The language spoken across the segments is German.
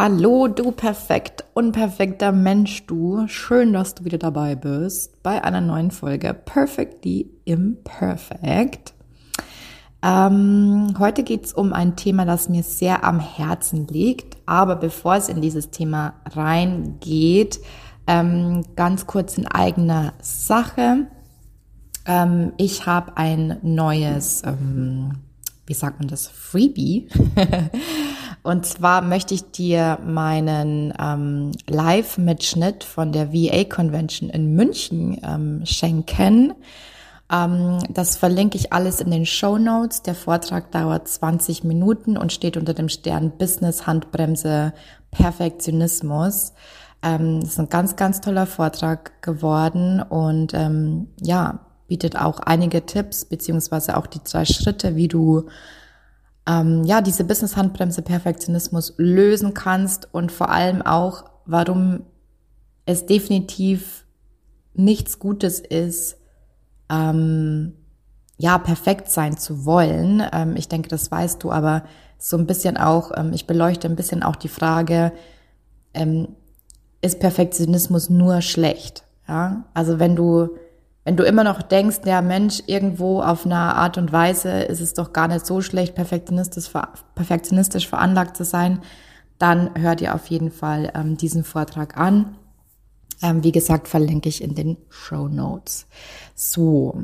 Hallo, du perfekt, unperfekter Mensch, du. Schön, dass du wieder dabei bist bei einer neuen Folge Perfectly Imperfect. Ähm, heute geht's um ein Thema, das mir sehr am Herzen liegt. Aber bevor es in dieses Thema reingeht, ähm, ganz kurz in eigener Sache. Ähm, ich habe ein neues, ähm, wie sagt man das, Freebie. Und zwar möchte ich dir meinen ähm, Live-Mitschnitt von der VA-Convention in München ähm, schenken. Ähm, das verlinke ich alles in den Show Notes. Der Vortrag dauert 20 Minuten und steht unter dem Stern Business Handbremse Perfektionismus. Ähm, das ist ein ganz, ganz toller Vortrag geworden und ähm, ja, bietet auch einige Tipps beziehungsweise auch die drei Schritte, wie du ähm, ja, diese Business-Handbremse Perfektionismus lösen kannst und vor allem auch, warum es definitiv nichts Gutes ist, ähm, ja, perfekt sein zu wollen. Ähm, ich denke, das weißt du, aber so ein bisschen auch, ähm, ich beleuchte ein bisschen auch die Frage, ähm, ist Perfektionismus nur schlecht? Ja, also wenn du wenn du immer noch denkst, der Mensch irgendwo auf einer Art und Weise ist es doch gar nicht so schlecht, perfektionistisch, perfektionistisch veranlagt zu sein, dann hör dir auf jeden Fall ähm, diesen Vortrag an. Ähm, wie gesagt, verlinke ich in den Show Notes. So,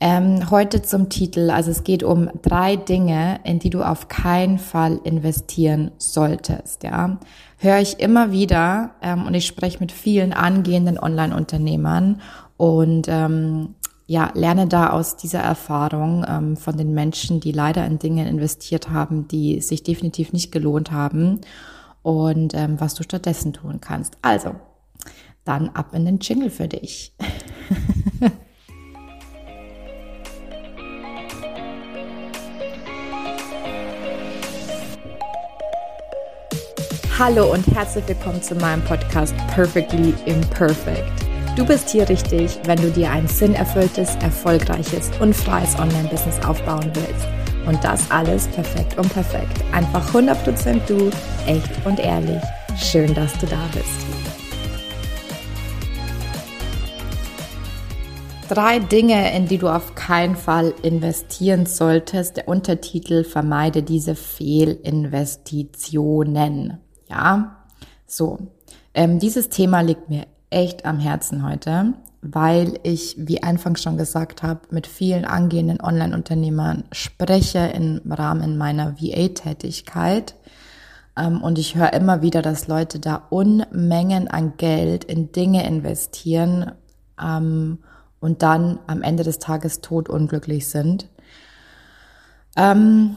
ähm, heute zum Titel. Also es geht um drei Dinge, in die du auf keinen Fall investieren solltest. Ja, höre ich immer wieder ähm, und ich spreche mit vielen angehenden Online-Unternehmern und ähm, ja, lerne da aus dieser Erfahrung ähm, von den Menschen, die leider in Dinge investiert haben, die sich definitiv nicht gelohnt haben und ähm, was du stattdessen tun kannst. Also, dann ab in den Jingle für dich. Hallo und herzlich willkommen zu meinem Podcast Perfectly Imperfect. Du bist hier richtig, wenn du dir ein sinnerfülltes, erfolgreiches und freies Online-Business aufbauen willst. Und das alles perfekt und perfekt. Einfach 100% du, echt und ehrlich. Schön, dass du da bist. Drei Dinge, in die du auf keinen Fall investieren solltest. Der Untertitel vermeide diese Fehlinvestitionen. Ja, so. Ähm, dieses Thema liegt mir echt am Herzen heute, weil ich, wie anfangs schon gesagt habe, mit vielen angehenden Online-Unternehmern spreche im Rahmen meiner VA-Tätigkeit. Ähm, und ich höre immer wieder, dass Leute da Unmengen an Geld in Dinge investieren ähm, und dann am Ende des Tages totunglücklich sind. Ähm,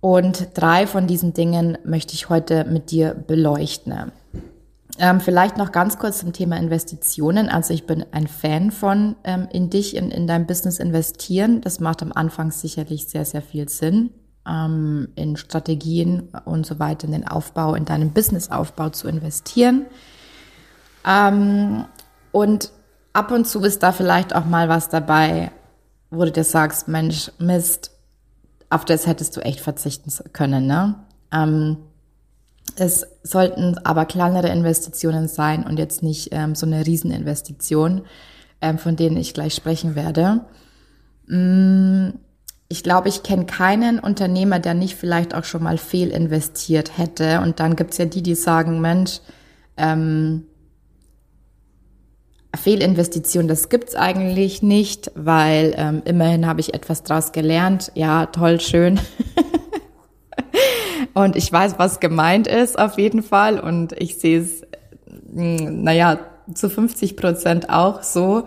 und drei von diesen Dingen möchte ich heute mit dir beleuchten. Ähm, vielleicht noch ganz kurz zum Thema Investitionen. Also ich bin ein Fan von ähm, in dich, in, in dein Business investieren. Das macht am Anfang sicherlich sehr, sehr viel Sinn, ähm, in Strategien und so weiter, in den Aufbau, in deinen Businessaufbau zu investieren. Ähm, und ab und zu ist da vielleicht auch mal was dabei, wo du dir sagst, Mensch, Mist, auf das hättest du echt verzichten können, ne? Ähm, es sollten aber kleinere Investitionen sein und jetzt nicht ähm, so eine Rieseninvestition, ähm, von denen ich gleich sprechen werde. Mm, ich glaube, ich kenne keinen Unternehmer, der nicht vielleicht auch schon mal fehlinvestiert hätte. Und dann gibt's ja die, die sagen, Mensch, ähm, Fehlinvestition, das gibt's eigentlich nicht, weil ähm, immerhin habe ich etwas draus gelernt. Ja, toll, schön. Und ich weiß, was gemeint ist auf jeden Fall. Und ich sehe es, hm, naja, zu 50 Prozent auch so.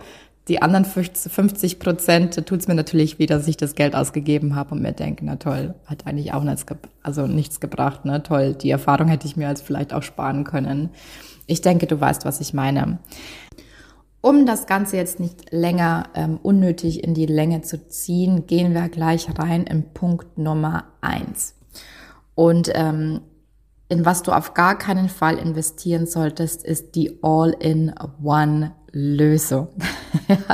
Die anderen 50 Prozent tut es mir natürlich wieder, dass ich das Geld ausgegeben habe und mir denke, na toll, hat eigentlich auch nichts, also nichts gebracht, ne? Toll, die Erfahrung hätte ich mir als vielleicht auch sparen können. Ich denke, du weißt, was ich meine. Um das Ganze jetzt nicht länger ähm, unnötig in die Länge zu ziehen, gehen wir gleich rein in Punkt Nummer eins. Und ähm, in was du auf gar keinen Fall investieren solltest, ist die All-in-One-Lösung.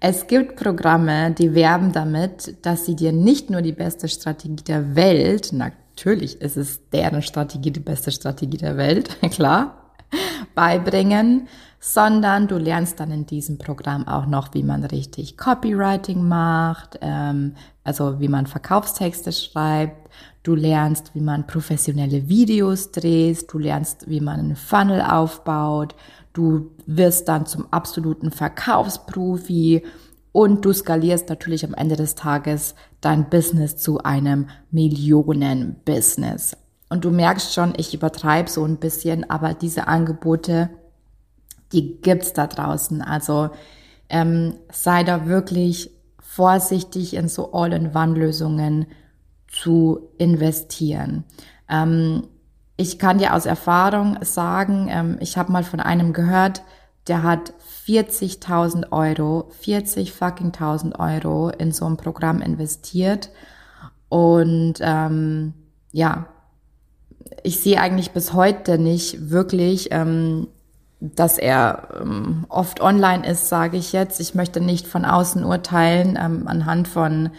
es gibt Programme, die werben damit, dass sie dir nicht nur die beste Strategie der Welt, na natürlich ist es deren Strategie die beste Strategie der Welt, klar, beibringen, sondern du lernst dann in diesem Programm auch noch, wie man richtig Copywriting macht, ähm, also wie man Verkaufstexte schreibt. Du lernst, wie man professionelle Videos dreht. Du lernst, wie man einen Funnel aufbaut. Du wirst dann zum absoluten Verkaufsprofi und du skalierst natürlich am Ende des Tages dein Business zu einem Millionen-Business. Und du merkst schon, ich übertreibe so ein bisschen, aber diese Angebote die gibt's da draußen. Also ähm, sei da wirklich vorsichtig in so All-in-One-Lösungen zu investieren. Ähm, ich kann dir aus Erfahrung sagen, ähm, ich habe mal von einem gehört, der hat 40.000 Euro, 40 fucking 1000 Euro in so ein Programm investiert. Und ähm, ja, ich sehe eigentlich bis heute nicht wirklich, ähm, dass er ähm, oft online ist, sage ich jetzt. Ich möchte nicht von außen urteilen ähm, anhand von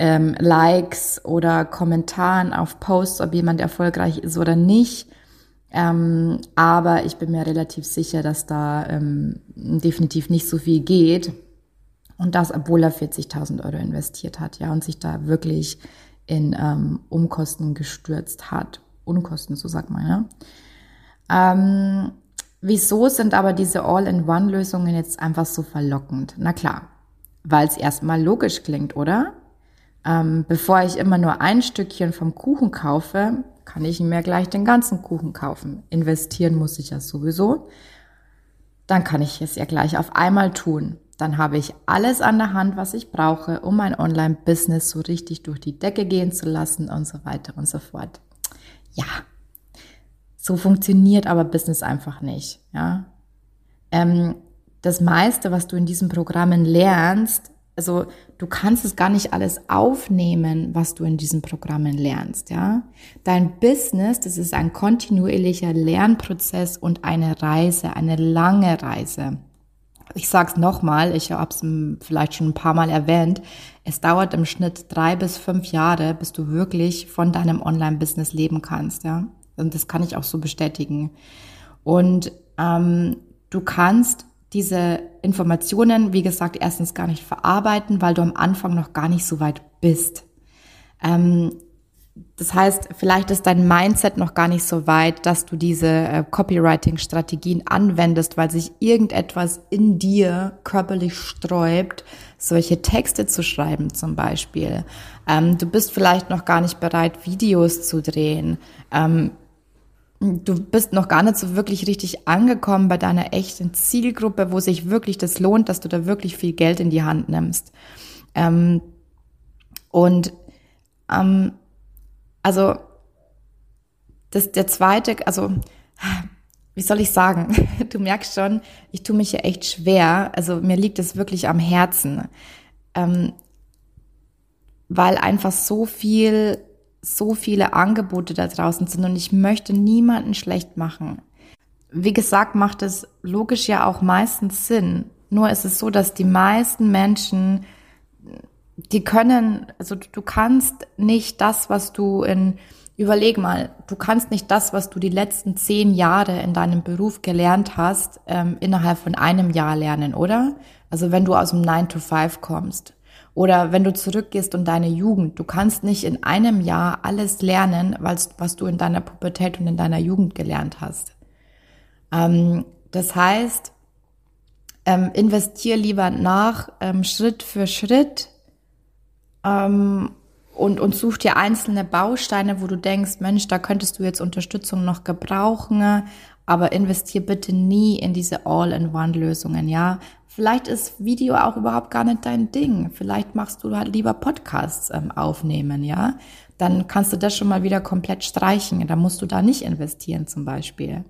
ähm, Likes oder Kommentaren auf Posts, ob jemand erfolgreich ist oder nicht. Ähm, aber ich bin mir relativ sicher, dass da ähm, definitiv nicht so viel geht. Und das, obwohl er 40.000 Euro investiert hat, ja, und sich da wirklich in ähm, Umkosten gestürzt hat. Unkosten, so sagt man, ja. Ähm, Wieso sind aber diese All-in-One-Lösungen jetzt einfach so verlockend? Na klar, weil es erstmal logisch klingt, oder? Ähm, bevor ich immer nur ein Stückchen vom Kuchen kaufe, kann ich mir gleich den ganzen Kuchen kaufen. Investieren muss ich ja sowieso. Dann kann ich es ja gleich auf einmal tun. Dann habe ich alles an der Hand, was ich brauche, um mein Online-Business so richtig durch die Decke gehen zu lassen und so weiter und so fort. Ja, so funktioniert aber Business einfach nicht. Ja? Ähm, das meiste, was du in diesen Programmen lernst, also du kannst es gar nicht alles aufnehmen, was du in diesen Programmen lernst, ja. Dein Business, das ist ein kontinuierlicher Lernprozess und eine Reise, eine lange Reise. Ich sag's nochmal, ich habe es vielleicht schon ein paar Mal erwähnt. Es dauert im Schnitt drei bis fünf Jahre, bis du wirklich von deinem Online-Business leben kannst, ja. Und das kann ich auch so bestätigen. Und ähm, du kannst diese Informationen, wie gesagt, erstens gar nicht verarbeiten, weil du am Anfang noch gar nicht so weit bist. Ähm, das heißt, vielleicht ist dein Mindset noch gar nicht so weit, dass du diese äh, Copywriting-Strategien anwendest, weil sich irgendetwas in dir körperlich sträubt, solche Texte zu schreiben zum Beispiel. Ähm, du bist vielleicht noch gar nicht bereit, Videos zu drehen. Ähm, du bist noch gar nicht so wirklich richtig angekommen bei deiner echten Zielgruppe, wo sich wirklich das lohnt, dass du da wirklich viel Geld in die Hand nimmst. Ähm, und ähm, also das der zweite, also wie soll ich sagen? Du merkst schon, ich tue mich ja echt schwer. Also mir liegt es wirklich am Herzen, ähm, weil einfach so viel so viele Angebote da draußen sind und ich möchte niemanden schlecht machen. Wie gesagt, macht es logisch ja auch meistens Sinn. Nur ist es so, dass die meisten Menschen, die können, also du kannst nicht das, was du in, überleg mal, du kannst nicht das, was du die letzten zehn Jahre in deinem Beruf gelernt hast, ähm, innerhalb von einem Jahr lernen, oder? Also wenn du aus dem 9 to 5 kommst. Oder wenn du zurückgehst und deine Jugend, du kannst nicht in einem Jahr alles lernen, was, du in deiner Pubertät und in deiner Jugend gelernt hast. Ähm, das heißt, ähm, investier lieber nach, ähm, Schritt für Schritt ähm, und, und such dir einzelne Bausteine, wo du denkst, Mensch, da könntest du jetzt Unterstützung noch gebrauchen, aber investier bitte nie in diese All-in-One-Lösungen, ja, Vielleicht ist Video auch überhaupt gar nicht dein Ding. Vielleicht machst du halt lieber Podcasts ähm, aufnehmen, ja. Dann kannst du das schon mal wieder komplett streichen. Da musst du da nicht investieren zum Beispiel.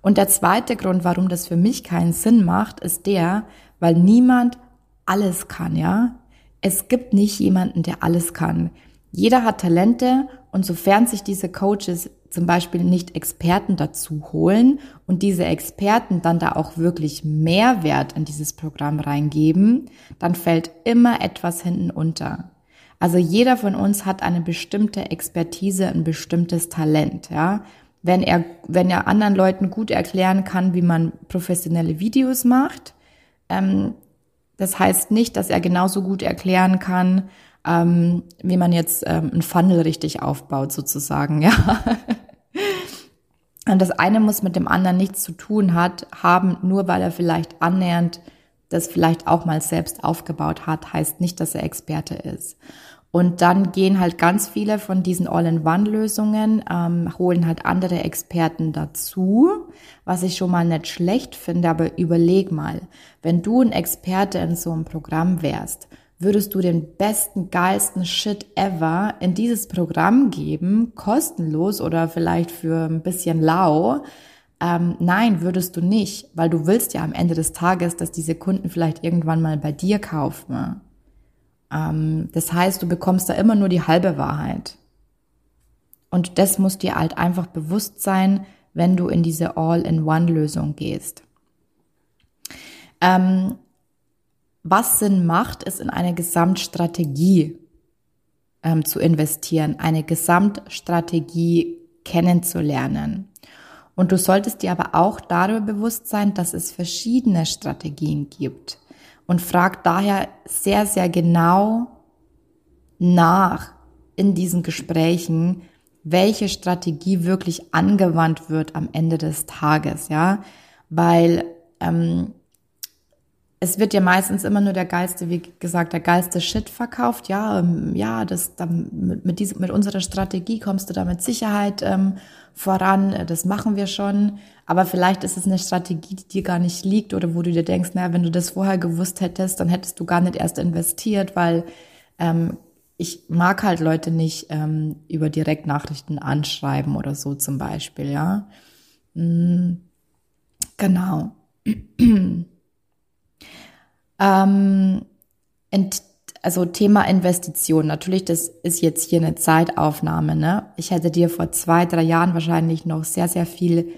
Und der zweite Grund, warum das für mich keinen Sinn macht, ist der, weil niemand alles kann, ja. Es gibt nicht jemanden, der alles kann. Jeder hat Talente und sofern sich diese Coaches zum Beispiel nicht Experten dazu holen und diese Experten dann da auch wirklich Mehrwert in dieses Programm reingeben, dann fällt immer etwas hinten unter. Also jeder von uns hat eine bestimmte Expertise, ein bestimmtes Talent, ja. Wenn er, wenn er anderen Leuten gut erklären kann, wie man professionelle Videos macht, ähm, das heißt nicht, dass er genauso gut erklären kann, ähm, wie man jetzt ähm, ein Funnel richtig aufbaut, sozusagen, ja. Und das eine muss mit dem anderen nichts zu tun hat, haben, nur weil er vielleicht annähernd das vielleicht auch mal selbst aufgebaut hat, heißt nicht, dass er Experte ist. Und dann gehen halt ganz viele von diesen All-in-One-Lösungen, ähm, holen halt andere Experten dazu, was ich schon mal nicht schlecht finde, aber überleg mal, wenn du ein Experte in so einem Programm wärst, würdest du den besten, geilsten Shit ever in dieses Programm geben, kostenlos oder vielleicht für ein bisschen lau, ähm, nein, würdest du nicht, weil du willst ja am Ende des Tages, dass diese Kunden vielleicht irgendwann mal bei dir kaufen. Ähm, das heißt, du bekommst da immer nur die halbe Wahrheit. Und das muss dir halt einfach bewusst sein, wenn du in diese All-in-One-Lösung gehst. Ähm, was Sinn macht, ist in eine Gesamtstrategie ähm, zu investieren, eine Gesamtstrategie kennenzulernen. Und du solltest dir aber auch darüber bewusst sein, dass es verschiedene Strategien gibt und frag daher sehr, sehr genau nach in diesen Gesprächen, welche Strategie wirklich angewandt wird am Ende des Tages, ja, weil ähm, es wird ja meistens immer nur der geilste, wie gesagt, der geilste Shit verkauft. Ja, ähm, ja, das dann mit, mit, diesem, mit unserer Strategie kommst du da mit Sicherheit ähm, voran. Das machen wir schon. Aber vielleicht ist es eine Strategie, die dir gar nicht liegt oder wo du dir denkst, naja, wenn du das vorher gewusst hättest, dann hättest du gar nicht erst investiert, weil ähm, ich mag halt Leute nicht ähm, über Direktnachrichten anschreiben oder so zum Beispiel, ja. Mhm. Genau. Ähm, also Thema Investition. Natürlich, das ist jetzt hier eine Zeitaufnahme. Ne? Ich hätte dir vor zwei, drei Jahren wahrscheinlich noch sehr, sehr viel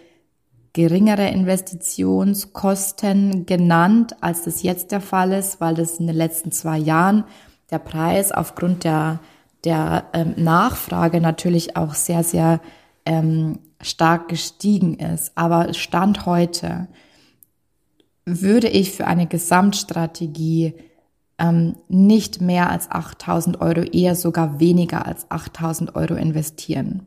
geringere Investitionskosten genannt, als das jetzt der Fall ist, weil das in den letzten zwei Jahren der Preis aufgrund der, der ähm, Nachfrage natürlich auch sehr, sehr ähm, stark gestiegen ist. Aber Stand heute würde ich für eine Gesamtstrategie ähm, nicht mehr als 8000 Euro, eher sogar weniger als 8000 Euro investieren.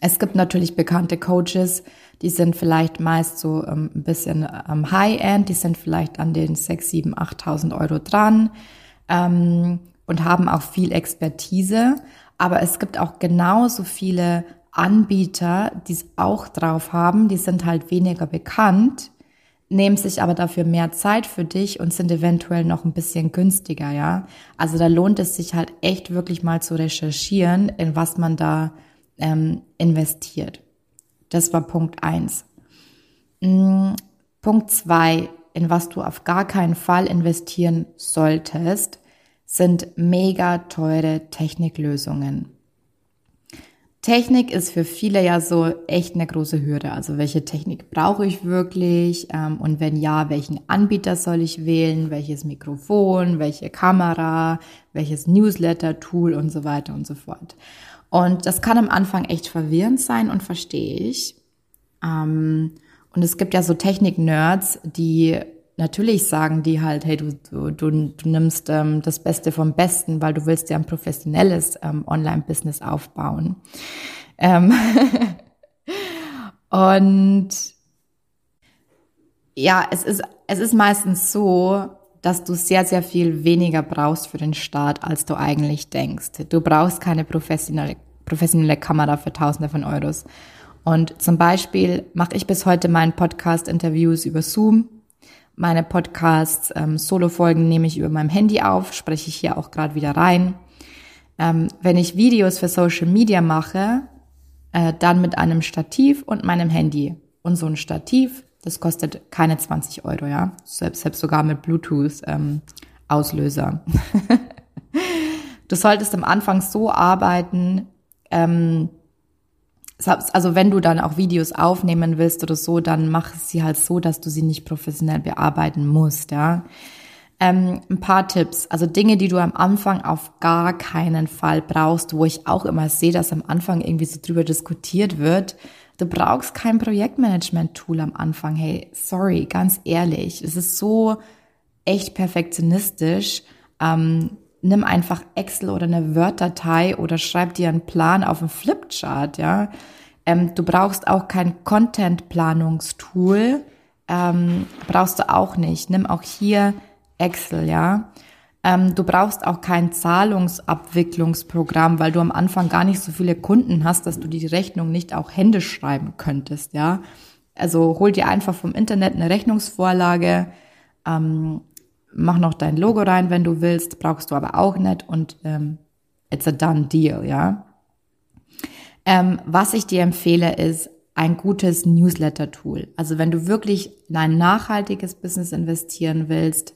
Es gibt natürlich bekannte Coaches, die sind vielleicht meist so ähm, ein bisschen am High-End, die sind vielleicht an den 6, 7, 8.000 Euro dran ähm, und haben auch viel Expertise. Aber es gibt auch genauso viele Anbieter, die es auch drauf haben, die sind halt weniger bekannt, nehmen sich aber dafür mehr Zeit für dich und sind eventuell noch ein bisschen günstiger, ja. Also da lohnt es sich halt echt wirklich mal zu recherchieren, in was man da ähm, investiert. Das war Punkt eins. Mhm. Punkt zwei, in was du auf gar keinen Fall investieren solltest, sind mega teure Techniklösungen. Technik ist für viele ja so echt eine große Hürde. Also welche Technik brauche ich wirklich? Ähm, und wenn ja, welchen Anbieter soll ich wählen? Welches Mikrofon? Welche Kamera? Welches Newsletter-Tool und so weiter und so fort. Und das kann am Anfang echt verwirrend sein und verstehe ich. Ähm, und es gibt ja so Technik-Nerds, die natürlich sagen die halt, hey, du, du, du, nimmst ähm, das Beste vom Besten, weil du willst ja ein professionelles ähm, Online-Business aufbauen. Ähm und ja, es ist, es ist meistens so, dass du sehr, sehr viel weniger brauchst für den Start, als du eigentlich denkst. Du brauchst keine professionelle, professionelle Kamera für Tausende von Euros. Und zum Beispiel mache ich bis heute meinen Podcast-Interviews über Zoom meine Podcasts, ähm, Solo-Folgen nehme ich über meinem Handy auf, spreche ich hier auch gerade wieder rein. Ähm, wenn ich Videos für Social Media mache, äh, dann mit einem Stativ und meinem Handy. Und so ein Stativ, das kostet keine 20 Euro, ja. Selbst, selbst sogar mit Bluetooth-Auslöser. Ähm, du solltest am Anfang so arbeiten, ähm, also wenn du dann auch Videos aufnehmen willst oder so, dann mach sie halt so, dass du sie nicht professionell bearbeiten musst, ja. Ähm, ein paar Tipps, also Dinge, die du am Anfang auf gar keinen Fall brauchst, wo ich auch immer sehe, dass am Anfang irgendwie so drüber diskutiert wird. Du brauchst kein Projektmanagement-Tool am Anfang. Hey, sorry, ganz ehrlich, es ist so echt perfektionistisch. Ähm, nimm einfach Excel oder eine Word-Datei oder schreib dir einen Plan auf dem Flipchart, ja. Ähm, du brauchst auch kein Content-Planungstool, ähm, brauchst du auch nicht. Nimm auch hier Excel, ja. Ähm, du brauchst auch kein Zahlungsabwicklungsprogramm, weil du am Anfang gar nicht so viele Kunden hast, dass du die Rechnung nicht auch händisch schreiben könntest, ja. Also hol dir einfach vom Internet eine Rechnungsvorlage, ähm, mach noch dein Logo rein, wenn du willst, brauchst du aber auch nicht und ähm, it's a done deal, ja. Ähm, was ich dir empfehle, ist ein gutes Newsletter-Tool. Also wenn du wirklich in ein nachhaltiges Business investieren willst,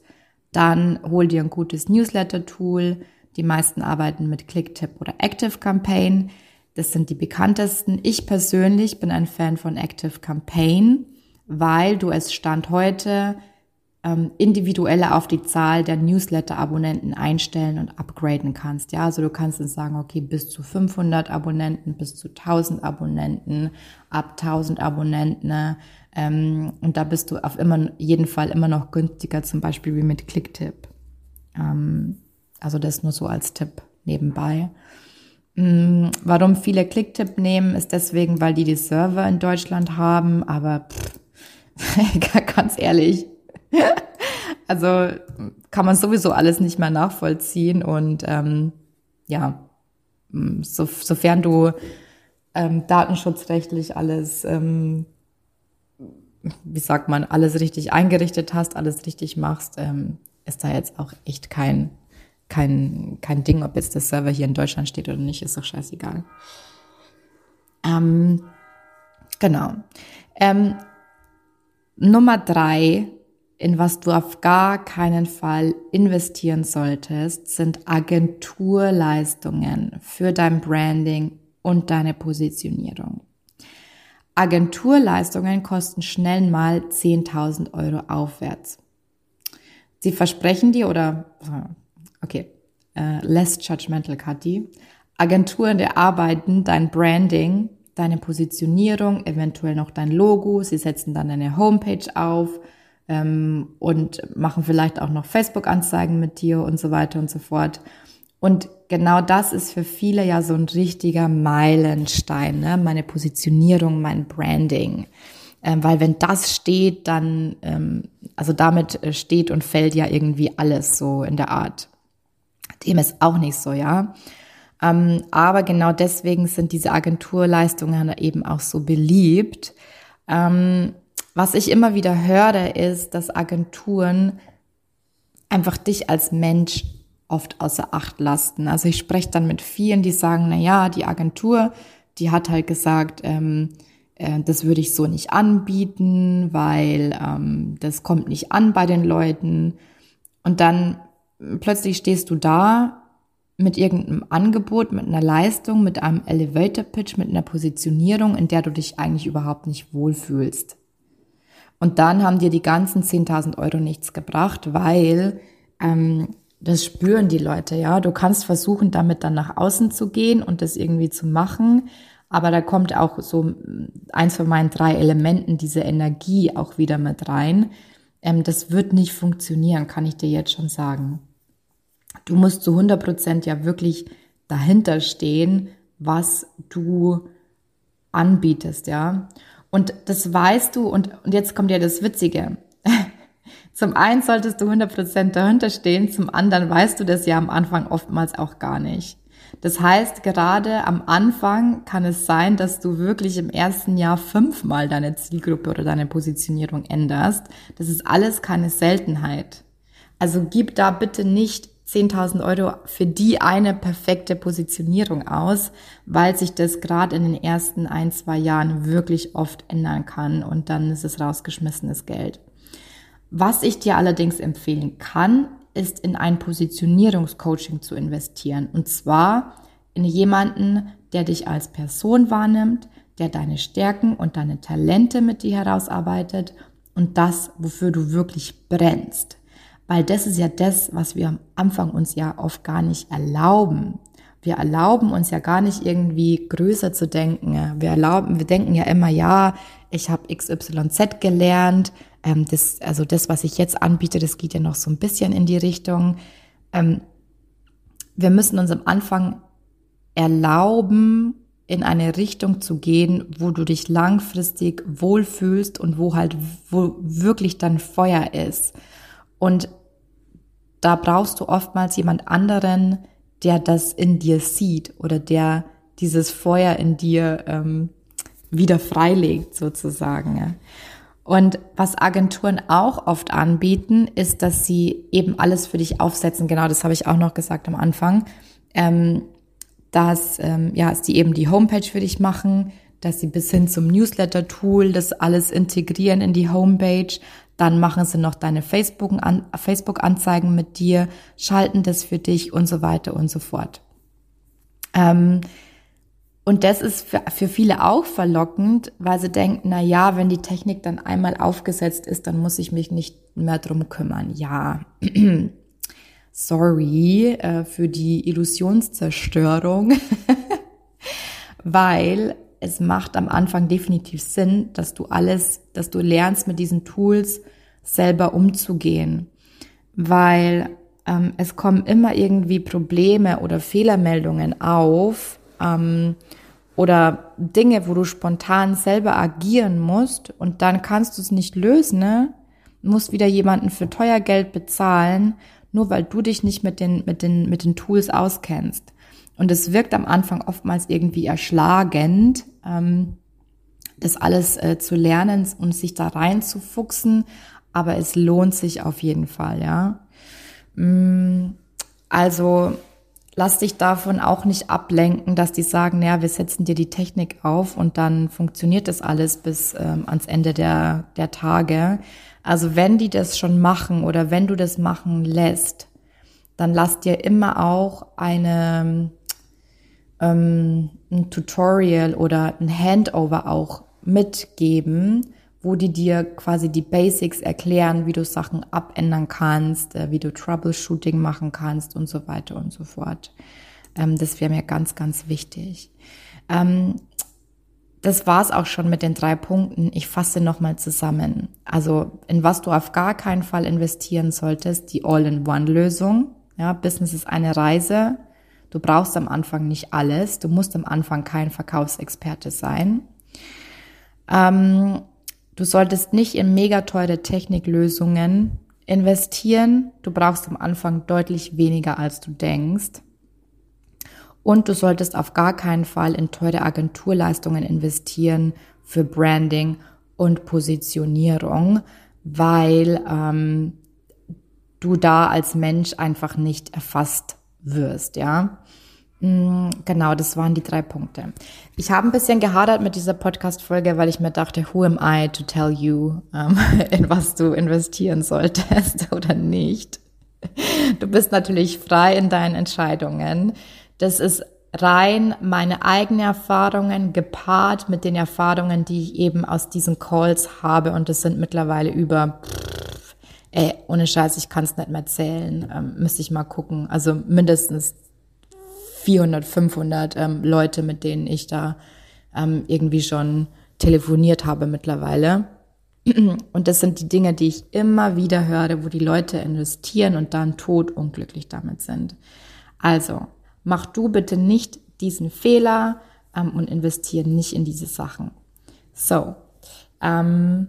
dann hol dir ein gutes Newsletter-Tool. Die meisten arbeiten mit Clicktip oder Active Campaign. Das sind die bekanntesten. Ich persönlich bin ein Fan von Active Campaign, weil du es Stand heute ähm, individueller auf die Zahl der Newsletter-Abonnenten einstellen und upgraden kannst. Ja, also du kannst dann sagen, okay, bis zu 500 Abonnenten, bis zu 1000 Abonnenten, ab 1000 Abonnenten. Ähm, und da bist du auf immer, jeden Fall immer noch günstiger, zum Beispiel wie mit Clicktip. Ähm, also das nur so als Tipp nebenbei. Ähm, warum viele Clicktip nehmen, ist deswegen, weil die die Server in Deutschland haben, aber pff, ganz ehrlich, also kann man sowieso alles nicht mehr nachvollziehen und ähm, ja, so, sofern du ähm, datenschutzrechtlich alles, ähm, wie sagt man, alles richtig eingerichtet hast, alles richtig machst, ähm, ist da jetzt auch echt kein, kein, kein Ding, ob jetzt der Server hier in Deutschland steht oder nicht, ist doch scheißegal. Ähm, genau. Ähm, Nummer drei in was du auf gar keinen Fall investieren solltest, sind Agenturleistungen für dein Branding und deine Positionierung. Agenturleistungen kosten schnell mal 10.000 Euro aufwärts. Sie versprechen dir oder, okay, uh, less judgmental, Kathi. Agenturen erarbeiten dein Branding, deine Positionierung, eventuell noch dein Logo. Sie setzen dann deine Homepage auf, ähm, und machen vielleicht auch noch Facebook-Anzeigen mit dir und so weiter und so fort. Und genau das ist für viele ja so ein richtiger Meilenstein, ne? meine Positionierung, mein Branding. Ähm, weil wenn das steht, dann, ähm, also damit steht und fällt ja irgendwie alles so in der Art. Dem ist auch nicht so, ja. Ähm, aber genau deswegen sind diese Agenturleistungen eben auch so beliebt. Ähm, was ich immer wieder höre, ist, dass Agenturen einfach dich als Mensch oft außer Acht lasten. Also ich spreche dann mit vielen, die sagen, na ja, die Agentur, die hat halt gesagt, ähm, äh, das würde ich so nicht anbieten, weil ähm, das kommt nicht an bei den Leuten. Und dann plötzlich stehst du da mit irgendeinem Angebot, mit einer Leistung, mit einem Elevator Pitch, mit einer Positionierung, in der du dich eigentlich überhaupt nicht wohlfühlst. Und dann haben dir die ganzen 10.000 Euro nichts gebracht, weil ähm, das spüren die Leute, ja. Du kannst versuchen, damit dann nach außen zu gehen und das irgendwie zu machen. Aber da kommt auch so eins von meinen drei Elementen, diese Energie auch wieder mit rein. Ähm, das wird nicht funktionieren, kann ich dir jetzt schon sagen. Du musst zu 100 Prozent ja wirklich dahinter stehen, was du anbietest, ja. Und das weißt du und, und jetzt kommt ja das Witzige. zum einen solltest du 100% dahinter stehen, zum anderen weißt du das ja am Anfang oftmals auch gar nicht. Das heißt, gerade am Anfang kann es sein, dass du wirklich im ersten Jahr fünfmal deine Zielgruppe oder deine Positionierung änderst. Das ist alles keine Seltenheit. Also gib da bitte nicht 10.000 Euro für die eine perfekte Positionierung aus, weil sich das gerade in den ersten ein, zwei Jahren wirklich oft ändern kann und dann ist es rausgeschmissenes Geld. Was ich dir allerdings empfehlen kann, ist in ein Positionierungscoaching zu investieren. Und zwar in jemanden, der dich als Person wahrnimmt, der deine Stärken und deine Talente mit dir herausarbeitet und das, wofür du wirklich brennst. Weil das ist ja das, was wir am Anfang uns ja oft gar nicht erlauben. Wir erlauben uns ja gar nicht irgendwie größer zu denken. Wir erlauben, wir denken ja immer, ja, ich habe XYZ gelernt. Ähm, das, also das, was ich jetzt anbiete, das geht ja noch so ein bisschen in die Richtung. Ähm, wir müssen uns am Anfang erlauben, in eine Richtung zu gehen, wo du dich langfristig wohlfühlst und wo halt wo wirklich dann Feuer ist. Und da brauchst du oftmals jemand anderen, der das in dir sieht oder der dieses Feuer in dir ähm, wieder freilegt sozusagen. Ja. Und was Agenturen auch oft anbieten, ist, dass sie eben alles für dich aufsetzen. Genau, das habe ich auch noch gesagt am Anfang. Ähm, dass ähm, ja, sie eben die Homepage für dich machen, dass sie bis hin zum Newsletter-Tool das alles integrieren in die Homepage. Dann machen sie noch deine Facebook-Anzeigen mit dir, schalten das für dich und so weiter und so fort. Ähm, und das ist für, für viele auch verlockend, weil sie denken, na ja, wenn die Technik dann einmal aufgesetzt ist, dann muss ich mich nicht mehr drum kümmern. Ja, sorry äh, für die Illusionszerstörung, weil es macht am Anfang definitiv Sinn, dass du alles, dass du lernst mit diesen Tools selber umzugehen, weil ähm, es kommen immer irgendwie Probleme oder Fehlermeldungen auf ähm, oder Dinge, wo du spontan selber agieren musst und dann kannst du es nicht lösen, ne? musst wieder jemanden für teuer Geld bezahlen nur weil du dich nicht mit den, mit den, mit den Tools auskennst. Und es wirkt am Anfang oftmals irgendwie erschlagend, ähm, das alles äh, zu lernen und sich da reinzufuchsen, aber es lohnt sich auf jeden Fall, ja. Mm, also lass dich davon auch nicht ablenken, dass die sagen, naja, wir setzen dir die Technik auf und dann funktioniert das alles bis ähm, ans Ende der, der Tage. Also wenn die das schon machen oder wenn du das machen lässt, dann lass dir immer auch eine, ähm, ein Tutorial oder ein Handover auch mitgeben, wo die dir quasi die Basics erklären, wie du Sachen abändern kannst, äh, wie du Troubleshooting machen kannst und so weiter und so fort. Ähm, das wäre mir ganz, ganz wichtig. Ähm, das war's auch schon mit den drei Punkten. Ich fasse nochmal zusammen. Also in was du auf gar keinen Fall investieren solltest, die All-in-One-Lösung. Ja, Business ist eine Reise. Du brauchst am Anfang nicht alles. Du musst am Anfang kein Verkaufsexperte sein. Ähm, du solltest nicht in mega teure Techniklösungen investieren. Du brauchst am Anfang deutlich weniger, als du denkst. Und du solltest auf gar keinen Fall in teure Agenturleistungen investieren für Branding und Positionierung, weil ähm, du da als Mensch einfach nicht erfasst wirst, ja. Mm, genau, das waren die drei Punkte. Ich habe ein bisschen gehadert mit dieser Podcast-Folge, weil ich mir dachte, who am I to tell you, ähm, in was du investieren solltest oder nicht. Du bist natürlich frei in deinen Entscheidungen. Das ist rein meine eigenen Erfahrungen gepaart mit den Erfahrungen, die ich eben aus diesen Calls habe. Und das sind mittlerweile über, ey, ohne Scheiß, ich kann es nicht mehr zählen. Ähm, müsste ich mal gucken. Also mindestens 400, 500 ähm, Leute, mit denen ich da ähm, irgendwie schon telefoniert habe mittlerweile. Und das sind die Dinge, die ich immer wieder höre, wo die Leute investieren und dann tot unglücklich damit sind. Also, Mach du bitte nicht diesen Fehler ähm, und investiere nicht in diese Sachen. So, ähm,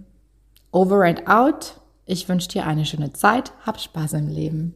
over and out. Ich wünsche dir eine schöne Zeit. Hab Spaß im Leben.